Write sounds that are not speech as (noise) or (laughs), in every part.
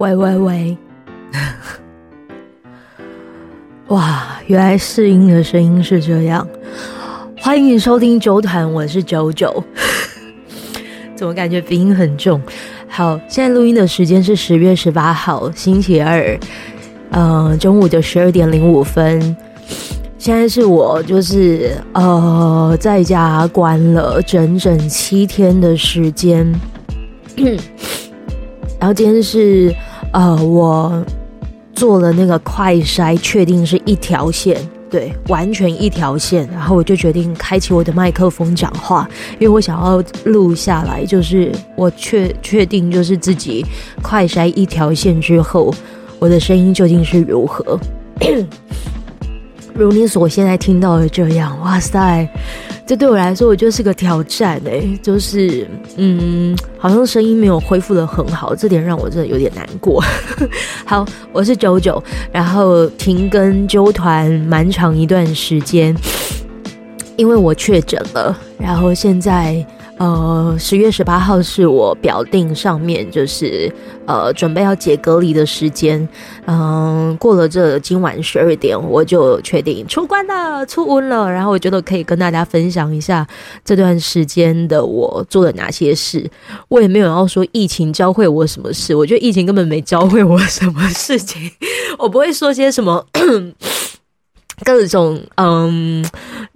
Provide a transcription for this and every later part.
喂喂喂，哇，原来试音的声音是这样。欢迎收听啾团，我是九九。(laughs) 怎么感觉鼻音很重？好，现在录音的时间是十月十八号星期二，呃，中午的十二点零五分。现在是我就是呃在家关了整整七天的时间，(coughs) 然后今天是呃我做了那个快筛，确定是一条线，对，完全一条线，然后我就决定开启我的麦克风讲话，因为我想要录下来，就是我确确定就是自己快筛一条线之后，我的声音究竟是如何。(coughs) 如你所现在听到的这样，哇塞，这对我来说，我就是个挑战诶、就是嗯，好像声音没有恢复的很好，这点让我真的有点难过。(laughs) 好，我是九九，然后停更纠团蛮长一段时间，因为我确诊了，然后现在。呃，十月十八号是我表定上面就是呃准备要解隔离的时间，嗯、过了这今晚十二点，我就确定出关了，出温了。然后我觉得可以跟大家分享一下这段时间的我做了哪些事。我也没有要说疫情教会我什么事，我觉得疫情根本没教会我什么事情，(laughs) 我不会说些什么。各种嗯，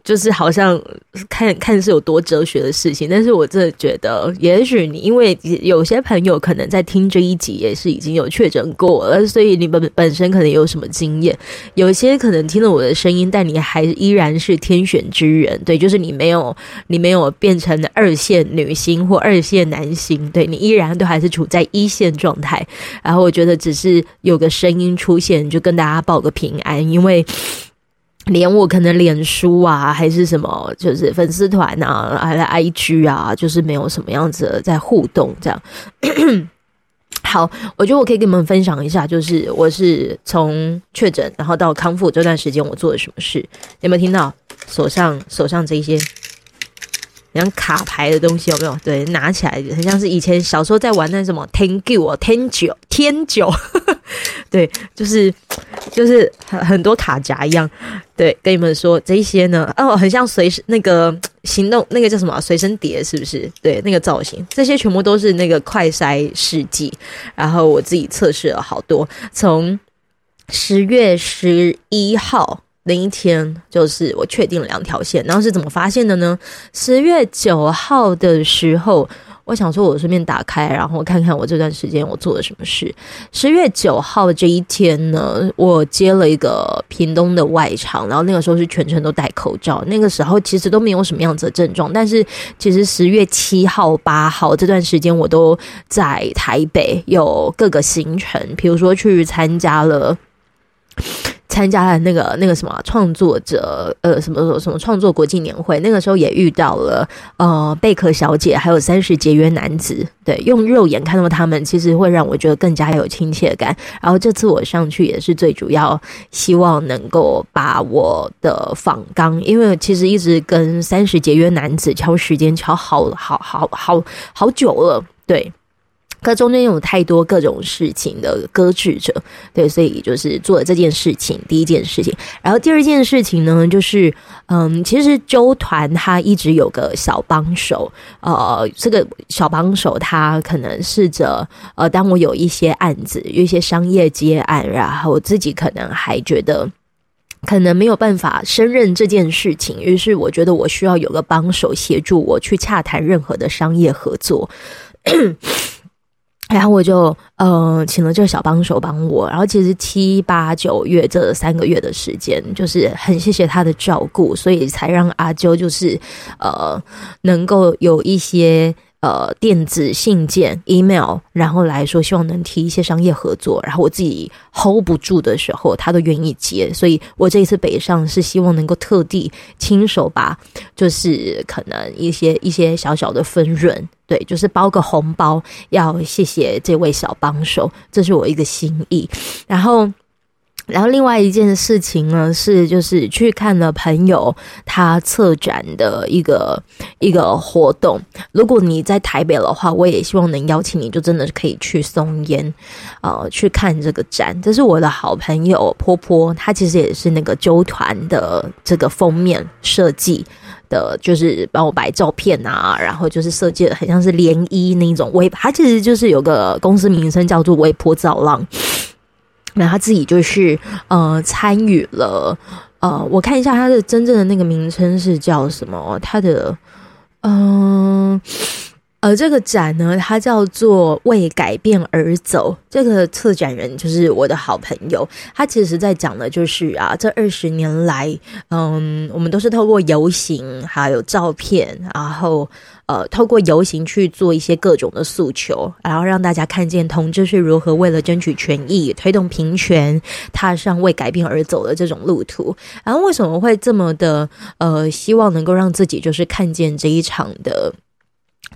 就是好像看看是有多哲学的事情，但是我真的觉得，也许你因为有些朋友可能在听这一集也是已经有确诊过了，所以你本本身可能有什么经验。有些可能听了我的声音，但你还依然是天选之人，对，就是你没有你没有变成二线女星或二线男星，对，你依然都还是处在一线状态。然后我觉得只是有个声音出现，就跟大家报个平安，因为。连我可能脸书啊，还是什么，就是粉丝团啊，还是 IG 啊，就是没有什么样子的在互动这样。(clears throat) 好，我觉得我可以跟你们分享一下，就是我是从确诊然后到康复这段时间，我做了什么事。有没有听到手上手上这些像卡牌的东西？有没有？对，拿起来很像是以前小时候在玩那什么天九啊，天九天九。对，就是就是很很多卡夹一样。对，跟你们说这些呢，哦，很像随身那个行动那个叫什么随身碟，是不是？对，那个造型，这些全部都是那个快筛试剂。然后我自己测试了好多，从十月十一号那一天，就是我确定了两条线。然后是怎么发现的呢？十月九号的时候。我想说，我顺便打开，然后看看我这段时间我做了什么事。十月九号这一天呢，我接了一个屏东的外场，然后那个时候是全程都戴口罩。那个时候其实都没有什么样子的症状，但是其实十月七号、八号这段时间我都在台北有各个行程，比如说去参加了。参加了那个那个什么创作者呃什么什么什么创作国际年会，那个时候也遇到了呃贝壳小姐，还有三十节约男子。对，用肉眼看到他们，其实会让我觉得更加有亲切感。然后这次我上去也是最主要，希望能够把我的访纲，因为其实一直跟三十节约男子敲时间敲好好好好好久了，对。可中间有太多各种事情的搁置着，对，所以就是做了这件事情，第一件事情。然后第二件事情呢，就是嗯，其实周团他一直有个小帮手，呃，这个小帮手他可能试着呃，当我有一些案子，有一些商业接案，然后自己可能还觉得可能没有办法胜任这件事情，于是我觉得我需要有个帮手协助我去洽谈任何的商业合作。然后我就呃请了这个小帮手帮我，然后其实七八九月这三个月的时间，就是很谢谢他的照顾，所以才让阿啾就是呃能够有一些。呃，电子信件、email，然后来说，希望能提一些商业合作。然后我自己 hold 不住的时候，他都愿意接。所以我这一次北上是希望能够特地亲手把，就是可能一些一些小小的分润，对，就是包个红包，要谢谢这位小帮手，这是我一个心意。然后。然后另外一件事情呢，是就是去看了朋友他策展的一个一个活动。如果你在台北的话，我也希望能邀请你，就真的是可以去松烟，呃，去看这个展。这是我的好朋友波波，他其实也是那个啾团的这个封面设计的，就是帮我摆照片啊，然后就是设计的很像是涟漪那一种微，他其实就是有个公司名称叫做微波造浪。那他自己就是呃参与了呃，我看一下他的真正的那个名称是叫什么？他的嗯。呃，这个展呢，它叫做“为改变而走”。这个策展人就是我的好朋友，他其实在讲的就是啊，这二十年来，嗯，我们都是透过游行，还有照片，然后呃，透过游行去做一些各种的诉求，然后让大家看见同志是如何为了争取权益、推动平权，踏上为改变而走的这种路途。然后为什么会这么的呃，希望能够让自己就是看见这一场的。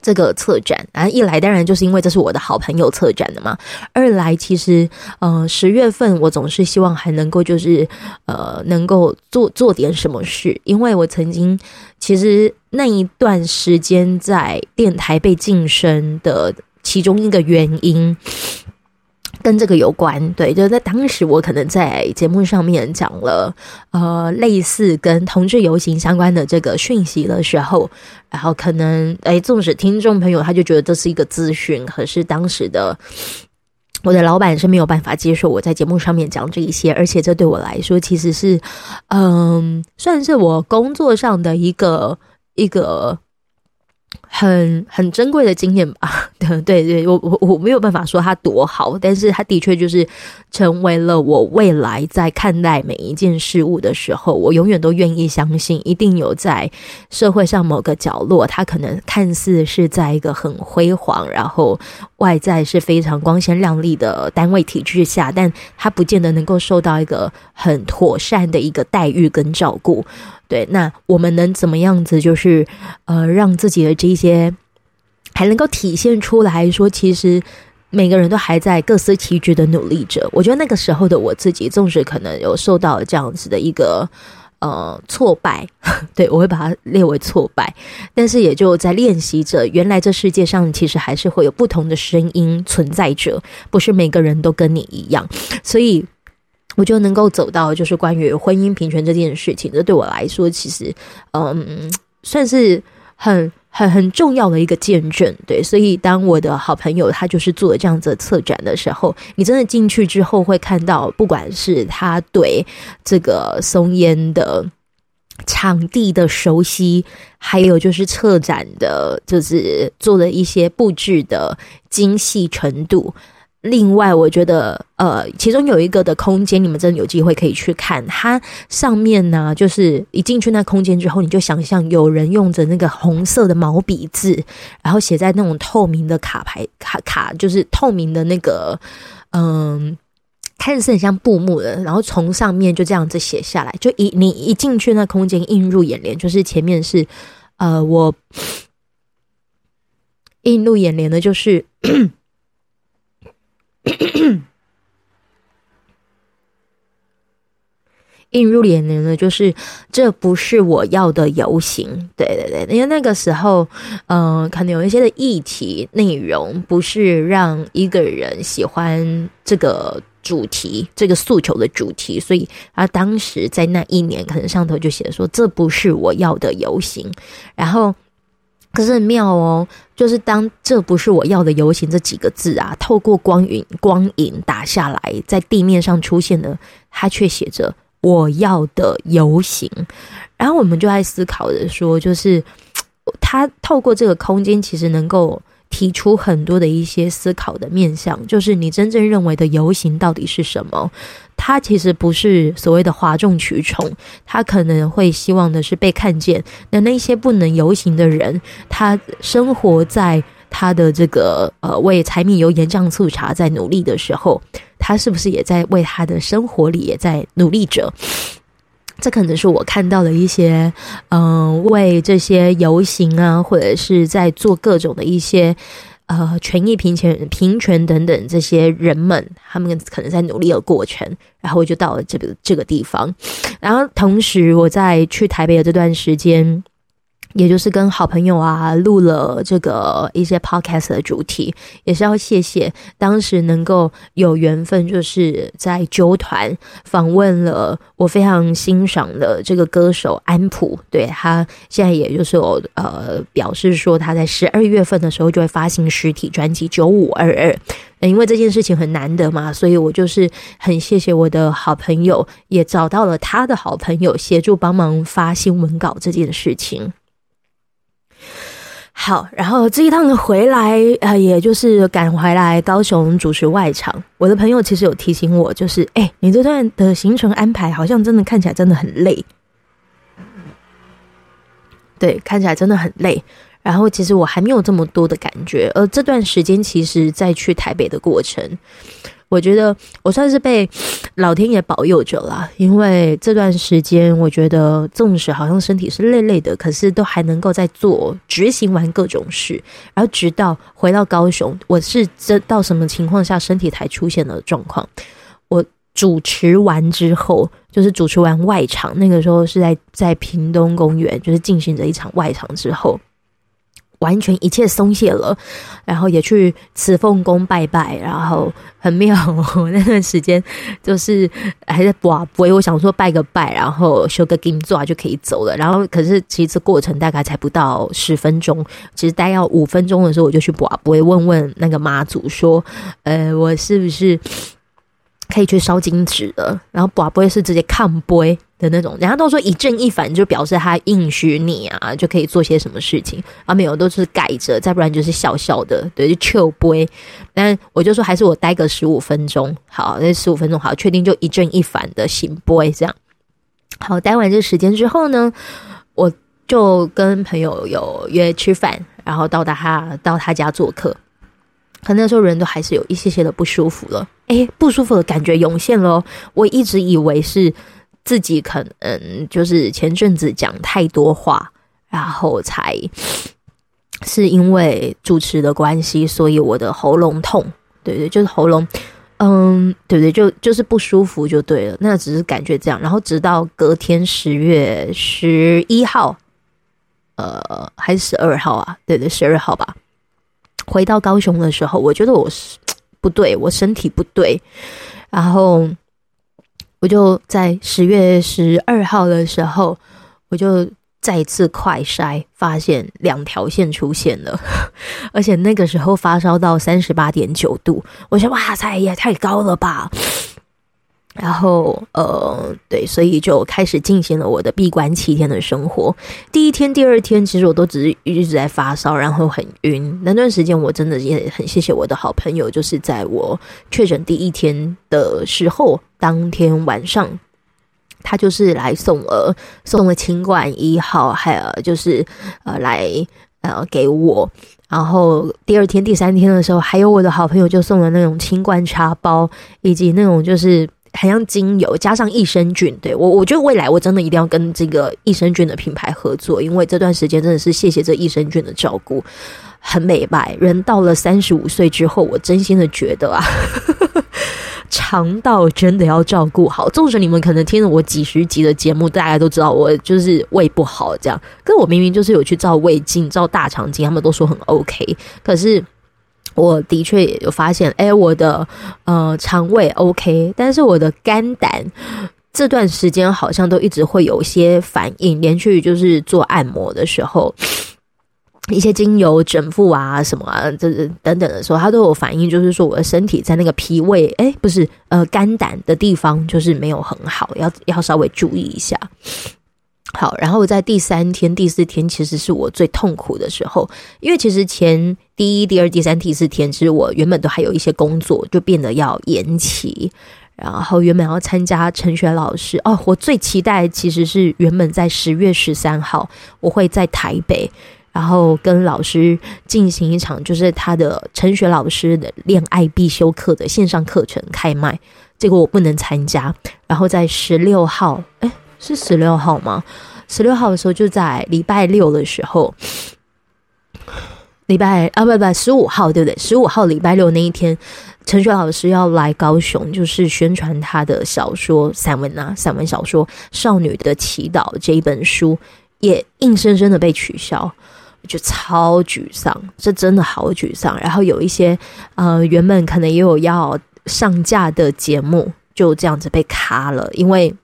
这个策展，然后一来当然就是因为这是我的好朋友策展的嘛。二来其实，呃，十月份我总是希望还能够就是，呃，能够做做点什么事，因为我曾经其实那一段时间在电台被晋升的其中一个原因。跟这个有关，对，就在当时，我可能在节目上面讲了，呃，类似跟同志游行相关的这个讯息的时候，然后可能，哎，纵使听众朋友他就觉得这是一个资讯，可是当时的我的老板是没有办法接受我在节目上面讲这一些，而且这对我来说其实是，嗯，算是我工作上的一个一个。很很珍贵的经验吧，(laughs) 对对对，我我我没有办法说它多好，但是它的确就是成为了我未来在看待每一件事物的时候，我永远都愿意相信，一定有在社会上某个角落，它可能看似是在一个很辉煌，然后外在是非常光鲜亮丽的单位体制下，但它不见得能够受到一个很妥善的一个待遇跟照顾。对，那我们能怎么样子？就是呃，让自己的这些还能够体现出来说，其实每个人都还在各司其职的努力着。我觉得那个时候的我自己，纵使可能有受到这样子的一个呃挫败，(laughs) 对，我会把它列为挫败，但是也就在练习着，原来这世界上其实还是会有不同的声音存在着，不是每个人都跟你一样，所以。我就能够走到，就是关于婚姻平权这件事情，这对我来说，其实，嗯，算是很很很重要的一个见证。对，所以当我的好朋友他就是做这样子的策展的时候，你真的进去之后会看到，不管是他对这个松烟的场地的熟悉，还有就是策展的，就是做了一些布置的精细程度。另外，我觉得，呃，其中有一个的空间，你们真的有机会可以去看。它上面呢，就是一进去那空间之后，你就想象有人用着那个红色的毛笔字，然后写在那种透明的卡牌卡卡，就是透明的那个，嗯，看似很像布幕的，然后从上面就这样子写下来。就一你一进去那空间，映入眼帘，就是前面是，呃，我 (clears throat) 映入眼帘的就是。(coughs) 映入眼帘的，就是这不是我要的游行。对对对，因为那个时候，嗯、可能有一些的议题内容不是让一个人喜欢这个主题、这个诉求的主题，所以他当时在那一年，可能上头就写说这不是我要的游行，然后。可是很妙哦，就是当这不是我要的游行这几个字啊，透过光影光影打下来，在地面上出现的，它却写着我要的游行。然后我们就在思考着说，就是它透过这个空间，其实能够。提出很多的一些思考的面向，就是你真正认为的游行到底是什么？他其实不是所谓的哗众取宠，他可能会希望的是被看见。那那些不能游行的人，他生活在他的这个呃为柴米油盐酱醋茶在努力的时候，他是不是也在为他的生活里也在努力着？这可能是我看到的一些，嗯、呃，为这些游行啊，或者是在做各种的一些，呃权益平权平权等等这些人们，他们可能在努力的过程，然后我就到了这个这个地方，然后同时我在去台北的这段时间。也就是跟好朋友啊录了这个一些 podcast 的主题，也是要谢谢当时能够有缘分，就是在啾团访问了我非常欣赏的这个歌手安普，对，他现在也就是我呃表示说他在十二月份的时候就会发行实体专辑九五二二，因为这件事情很难得嘛，所以我就是很谢谢我的好朋友，也找到了他的好朋友协助帮忙发新闻稿这件事情。好，然后这一趟回来，呃，也就是赶回来高雄主持外场。我的朋友其实有提醒我，就是，哎，你这段的行程安排好像真的看起来真的很累。对，看起来真的很累。然后其实我还没有这么多的感觉，而这段时间其实在去台北的过程。我觉得我算是被老天爷保佑着了，因为这段时间我觉得纵使好像身体是累累的，可是都还能够在做执行完各种事，然后直到回到高雄，我是这到什么情况下身体才出现了状况？我主持完之后，就是主持完外场，那个时候是在在屏东公园，就是进行着一场外场之后。完全一切松懈了，然后也去慈凤宫拜拜，然后很妙。我那段时间就是还在跋杯，我想说拜个拜，然后修个金座就可以走了。然后可是其实过程大概才不到十分钟，其实待要五分钟的时候，我就去跋杯问问那个妈祖说：“呃，我是不是可以去烧金纸了？”然后不啊不会是直接看杯。的那种，人家都说一正一反，就表示他应许你啊，就可以做些什么事情啊。没有，都是盖着，再不然就是笑笑的，对，就笑杯。但我就说，还是我待个十五分钟，好，那十五分钟好，确定就一正一反的行杯这样。好，待完这时间之后呢，我就跟朋友有约吃饭，然后到达他到他家做客。可那时候人都还是有一些些的不舒服了，诶，不舒服的感觉涌现了。我一直以为是。自己可能就是前阵子讲太多话，然后才是因为主持的关系，所以我的喉咙痛，对对，就是喉咙，嗯，对对，就就是不舒服就对了。那只是感觉这样，然后直到隔天十月十一号，呃，还是十二号啊？对对，十二号吧。回到高雄的时候，我觉得我是不对，我身体不对，然后。我就在十月十二号的时候，我就再次快筛，发现两条线出现了，(laughs) 而且那个时候发烧到三十八点九度，我说哇塞，也太高了吧！然后呃，对，所以就开始进行了我的闭关七天的生活。第一天、第二天，其实我都只是一直在发烧，然后很晕。那段时间，我真的也很谢谢我的好朋友，就是在我确诊第一天的时候，当天晚上，他就是来送了送了清冠一号，还有就是呃来呃给我。然后第二天、第三天的时候，还有我的好朋友就送了那种清冠茶包，以及那种就是。很像精油加上益生菌，对，我我觉得未来我真的一定要跟这个益生菌的品牌合作，因为这段时间真的是谢谢这益生菌的照顾，很美白。人到了三十五岁之后，我真心的觉得啊，(laughs) 肠道真的要照顾好。纵使你们可能听了我几十集的节目，大家都知道我就是胃不好这样，可我明明就是有去照胃镜、照大肠镜，他们都说很 OK，可是。我的确也有发现，哎，我的呃肠胃 OK，但是我的肝胆这段时间好像都一直会有一些反应，连续就是做按摩的时候，(sniffs) 一些精油整复啊什么啊，这等等的时候，它都有反应，就是说我的身体在那个脾胃，哎，不是呃肝胆的地方就是没有很好，要要稍微注意一下。好，然后在第三天、第四天，其实是我最痛苦的时候，因为其实前第一、第二、第三、第四天，其实我原本都还有一些工作，就变得要延期。然后原本要参加陈雪老师哦，我最期待其实是原本在十月十三号，我会在台北，然后跟老师进行一场就是他的陈雪老师的恋爱必修课的线上课程开卖，结果我不能参加。然后在十六号，哎。是十六号吗？十六号的时候就在礼拜六的时候，礼拜啊，不不，十五号对不对？十五号礼拜六那一天，陈雪老师要来高雄，就是宣传他的小说散文啊，散文小说《少女的祈祷》这一本书，也硬生生的被取消，就超沮丧，这真的好沮丧。然后有一些呃，原本可能也有要上架的节目，就这样子被卡了，因为。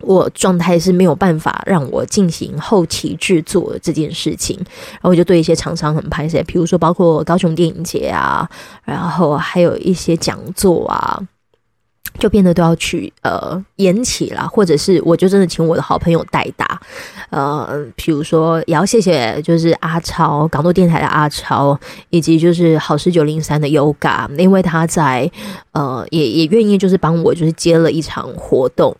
我状态是没有办法让我进行后期制作这件事情，然后我就对一些厂商很拍摄，比如说包括高雄电影节啊，然后还有一些讲座啊，就变得都要去呃延期啦，或者是我就真的请我的好朋友代打，呃，比如说也要谢谢就是阿超港都电台的阿超，以及就是好事九零三的 Yoga，因为他在呃也也愿意就是帮我就是接了一场活动。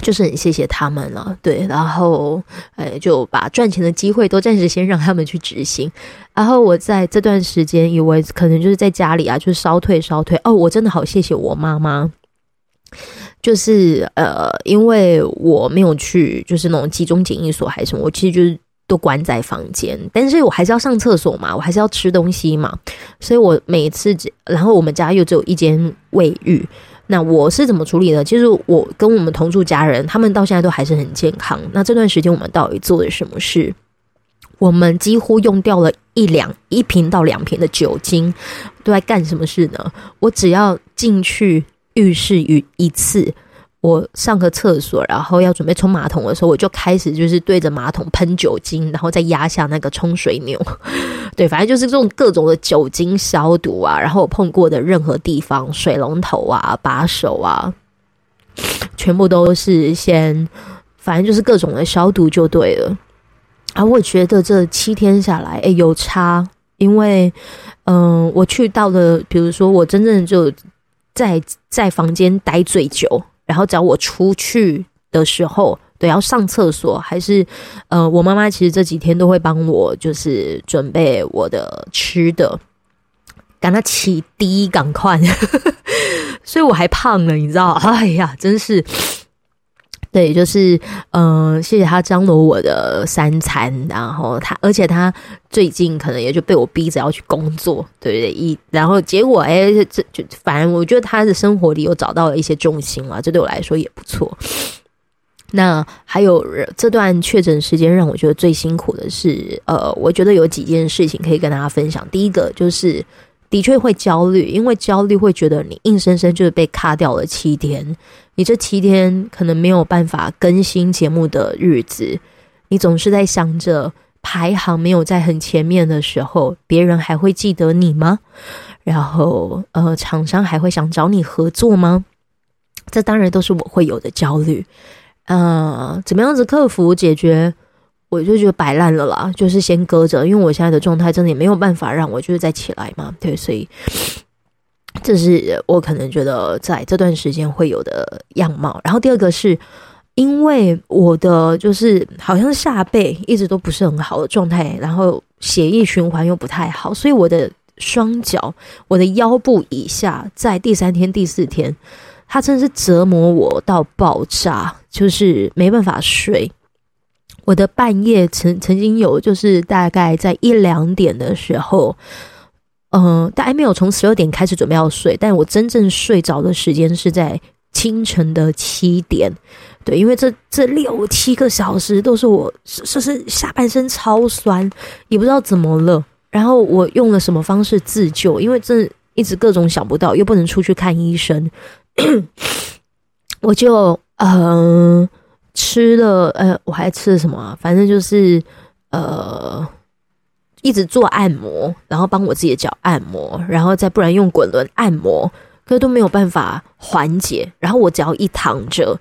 就是很谢谢他们了，对，然后，哎，就把赚钱的机会都暂时先让他们去执行。然后我在这段时间，以为可能就是在家里啊，就是烧退烧退。哦，我真的好谢谢我妈妈，就是呃，因为我没有去，就是那种集中检疫所还是什么，我其实就是都关在房间，但是我还是要上厕所嘛，我还是要吃东西嘛，所以我每次，然后我们家又只有一间卫浴。那我是怎么处理的？其实我跟我们同住家人，他们到现在都还是很健康。那这段时间我们到底做了什么事？我们几乎用掉了一两一瓶到两瓶的酒精，都在干什么事呢？我只要进去浴室浴一次。我上个厕所，然后要准备冲马桶的时候，我就开始就是对着马桶喷酒精，然后再压下那个冲水钮。(laughs) 对，反正就是这种各种的酒精消毒啊。然后我碰过的任何地方，水龙头啊、把手啊，全部都是先，反正就是各种的消毒就对了。啊我觉得这七天下来，诶，有差，因为嗯、我去到了，比如说我真正就在在房间待最久。然后找我出去的时候，对，要上厕所还是呃，我妈妈其实这几天都会帮我，就是准备我的吃的，赶他起低赶快，(laughs) 所以我还胖了，你知道？哎呀，真是。对，就是嗯、呃，谢谢他张罗我的三餐，然后他，而且他最近可能也就被我逼着要去工作，对不对？一然后结果，哎，这就反正我觉得他的生活里有找到了一些重心了，这对我来说也不错。那还有这段确诊时间让我觉得最辛苦的是，呃，我觉得有几件事情可以跟大家分享。第一个就是。的确会焦虑，因为焦虑会觉得你硬生生就是被卡掉了七天，你这七天可能没有办法更新节目的日子，你总是在想着排行没有在很前面的时候，别人还会记得你吗？然后，呃，厂商还会想找你合作吗？这当然都是我会有的焦虑。呃，怎么样子克服解决？我就觉得摆烂了啦，就是先搁着，因为我现在的状态真的也没有办法让我就是再起来嘛，对，所以 (sniffs) 这是我可能觉得在这段时间会有的样貌。然后第二个是因为我的就是好像下背一直都不是很好的状态，然后血液循环又不太好，所以我的双脚、我的腰部以下，在第三天、第四天，它真的是折磨我到爆炸，就是没办法睡。我的半夜曾曾经有，就是大概在一两点的时候，嗯、呃，大概没有从十二点开始准备要睡，但我真正睡着的时间是在清晨的七点。对，因为这这六七个小时都是我，就是下半身超酸，也不知道怎么了。然后我用了什么方式自救？因为这一直各种想不到，又不能出去看医生，(coughs) 我就嗯。吃了，呃，我还吃了什么啊？反正就是，呃，一直做按摩，然后帮我自己的脚按摩，然后再不然用滚轮按摩，可是都没有办法缓解。然后我只要一躺着，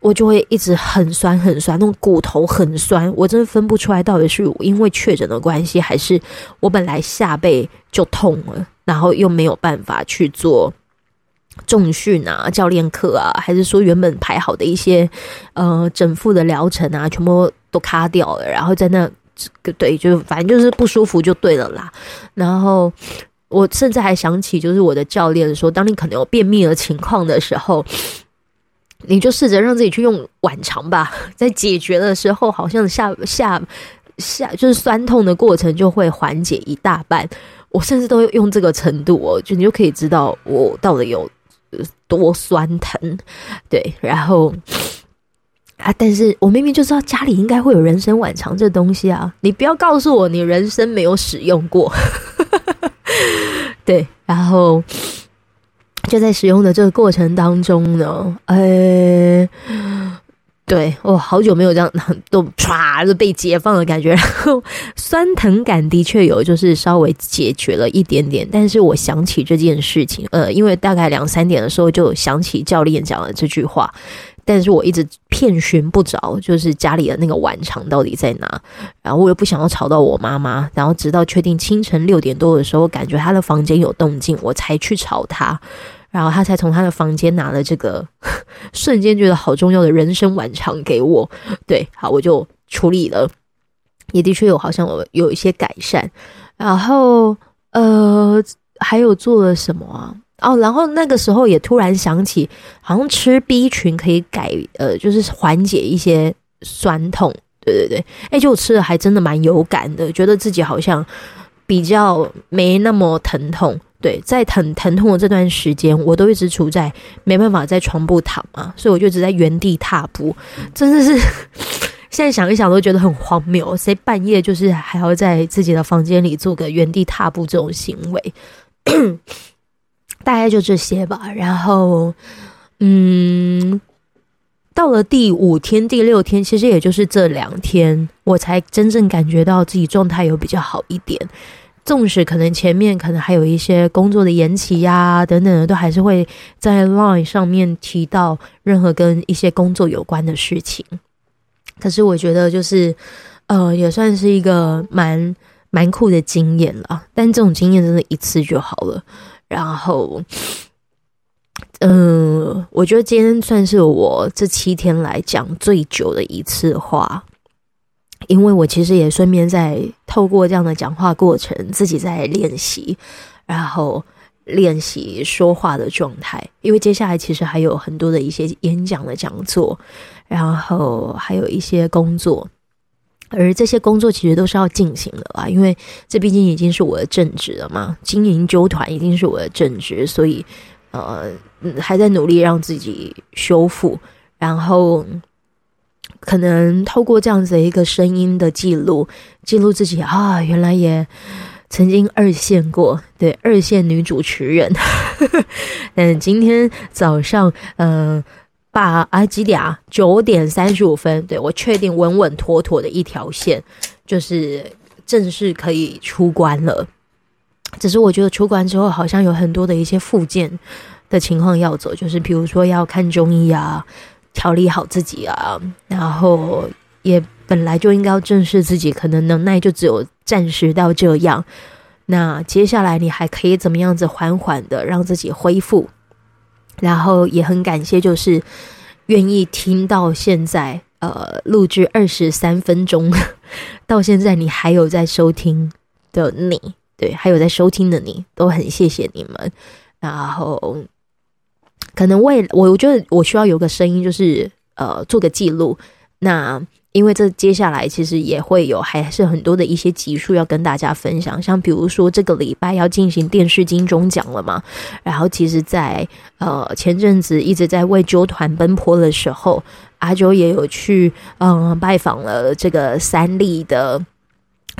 我就会一直很酸很酸，那种骨头很酸，我真的分不出来到底是因为确诊的关系，还是我本来下背就痛了，然后又没有办法去做。重训啊，教练课啊，还是说原本排好的一些呃整副的疗程啊，全部都卡掉了。然后在那对，就反正就是不舒服就对了啦。然后我甚至还想起，就是我的教练说，当你可能有便秘的情况的时候，你就试着让自己去用晚肠吧。(laughs) 在解决的时候，好像下下下就是酸痛的过程就会缓解一大半。我甚至都用这个程度哦，就你就可以知道我到底有多酸疼。对，然后啊，但是我明明就知道家里应该会有人参晚肠这东西啊，你不要告诉我你人参没有使用过。(laughs) 对，然后就在使用的这个过程当中呢，呃。对，我、好久没有这样都唰就被解放的感觉，然后酸疼感的确有，就是稍微解决了一点点。但是我想起这件事情，呃，因为大概两三点的时候就想起教练讲了这句话，但是我一直遍寻不着，就是家里的那个晚场到底在哪。然后我又不想要吵到我妈妈，然后直到确定清晨六点多的时候，感觉她的房间有动静，我才去吵她。然后他才从他的房间拿了这个 (laughs) 瞬间觉得好重要的人参晚场给我，对，好，我就处理了，也的确有好像有有一些改善。然后呃，还有做了什么啊？哦，然后那个时候也突然想起，好像吃 B 群可以改呃，就是缓解一些酸痛。对对对，哎，就我吃了还真的蛮有感的，觉得自己好像比较没那么疼痛。对，在疼疼痛的这段时间，我都一直处在没办法在床铺躺嘛，所以我就一直在原地踏步，真的是 (laughs) 现在想一想都觉得很荒谬。谁半夜就是还要在自己的房间里做个原地踏步这种行为？(coughs) 大概就这些吧。然后，嗯，到了第五天、第六天，其实也就是这两天，我才真正感觉到自己状态有比较好一点。纵使可能前面可能还有一些工作的延期呀、等等的，都还是会在 Line 上面提到任何跟一些工作有关的事情。可是我觉得就是，呃，也算是一个蛮蛮酷的经验了。但这种经验真的一次就好了。然后，嗯、我觉得今天算是我这七天来讲最久的一次话。因为我其实也顺便在透过这样的讲话过程，自己在练习，然后练习说话的状态。因为接下来其实还有很多的一些演讲的讲座，然后还有一些工作，而这些工作其实都是要进行的啦。因为这毕竟已经是我的正职了嘛，经营纠团已经是我的正职，所以呃还在努力让自己修复，然后。可能透过这样子的一个声音的记录，记录自己啊，原来也曾经二线过，对，二线女主持人。(laughs) 嗯，今天早上，嗯、呃，八啊几点啊？九点三十五分，对，我确定稳稳妥妥的一条线，就是正式可以出关了。只是我觉得出关之后，好像有很多的一些附件的情况要走，就是比如说要看中医啊。调理好自己啊，然后也本来就应该要正视自己，可能能耐就只有暂时到这样。那接下来你还可以怎么样子缓缓的让自己恢复？然后也很感谢，就是愿意听到现在，呃，录制二十三分钟 (laughs) 到现在你还有在收听的你，对，还有在收听的你，都很谢谢你们。然后。可能为我，我觉得我需要有个声音，就是呃，做个记录。那因为这接下来其实也会有，还是很多的一些集数要跟大家分享。像比如说这个礼拜要进行电视金钟奖了嘛，然后其实在呃前阵子一直在为啾团奔波的时候，阿啾也有去嗯、拜访了这个三立的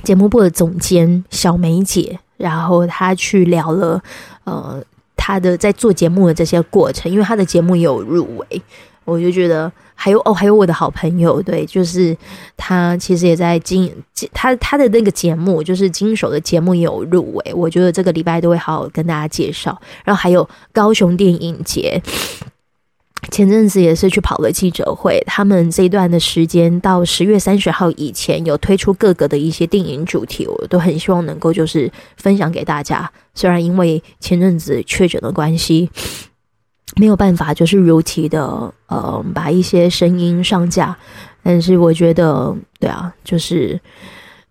节目部的总监小梅姐，然后他去聊了呃。他的在做节目的这些过程，因为他的节目也有入围，我就觉得还有哦，还有我的好朋友，对，就是他其实也在经他他的那个节目，就是经手的节目也有入围，我觉得这个礼拜都会好好跟大家介绍。然后还有高雄电影节。前阵子也是去跑了记者会，他们这一段的时间到十月三十号以前有推出各个的一些电影主题，我都很希望能够就是分享给大家。虽然因为前阵子确诊的关系，没有办法就是如期的呃把一些声音上架，但是我觉得对啊，就是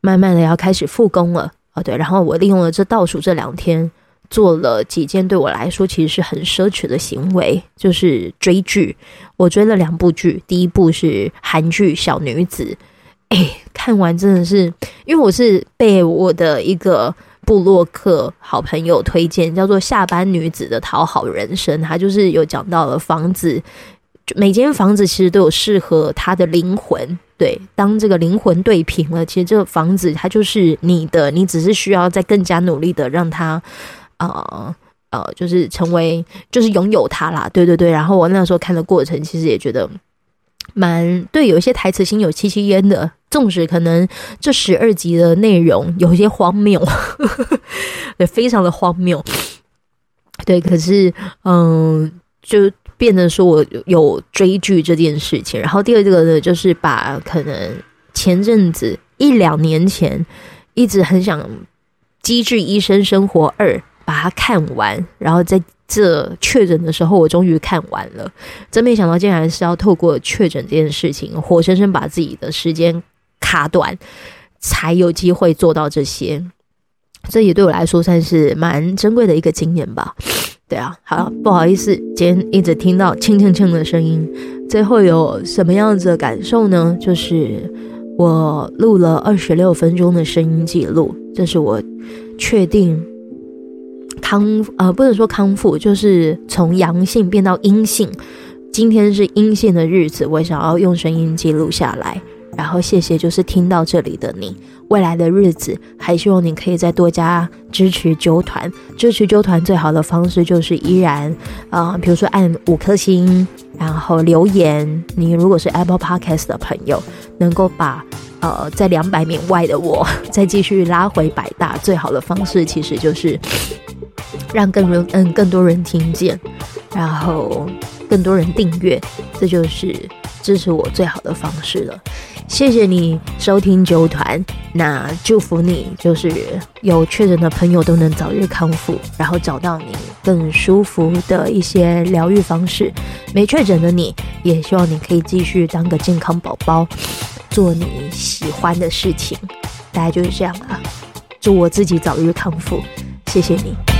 慢慢的要开始复工了啊。对，然后我利用了这倒数这两天。做了几件对我来说其实是很奢侈的行为，就是追剧。我追了两部剧，第一部是韩剧《小女子》，哎，看完真的是，因为我是被我的一个布洛克好朋友推荐，叫做《下班女子的讨好人生》，他就是有讲到了房子，每间房子其实都有适合他的灵魂。对，当这个灵魂对平了，其实这个房子它就是你的，你只是需要再更加努力的让它，呃呃，就是成为，就是拥有它啦。对对对。然后我那时候看的过程，其实也觉得蛮对，有一些台词心有戚戚焉的。纵使可能这十二集的内容有些荒谬，(laughs) 对，非常的荒谬。对，可是嗯，就。变得说我有追剧这件事情，然后第二个呢，就是把可能前阵子一两年前一直很想《机智医生生活二》把它看完，然后在这确诊的时候，我终于看完了。真没想到，竟然是要透过确诊这件事情，活生生把自己的时间卡短，才有机会做到这些。这也对我来说算是蛮珍贵的一个经验吧。对啊，好，不好意思，今天一直听到轻轻轻的声音，最后有什么样子的感受呢？就是我录了二十六分钟的声音记录，这是我确定康呃，不能说康复，就是从阳性变到阴性，今天是阴性的日子，我想要用声音记录下来。然后谢谢，就是听到这里的你。未来的日子，还希望你可以再多加支持纠团。支持纠团最好的方式就是依然，啊、呃，比如说按五颗星，然后留言。你如果是 Apple Podcast 的朋友，能够把呃在两百名外的我 (laughs) 再继续拉回百大，最好的方式其实就是让更人嗯更多人听见，然后更多人订阅，这就是支持我最好的方式了。谢谢你收听九团，那祝福你，就是有确诊的朋友都能早日康复，然后找到你更舒服的一些疗愈方式。没确诊的你，也希望你可以继续当个健康宝宝，做你喜欢的事情。大概就是这样了，祝我自己早日康复，谢谢你。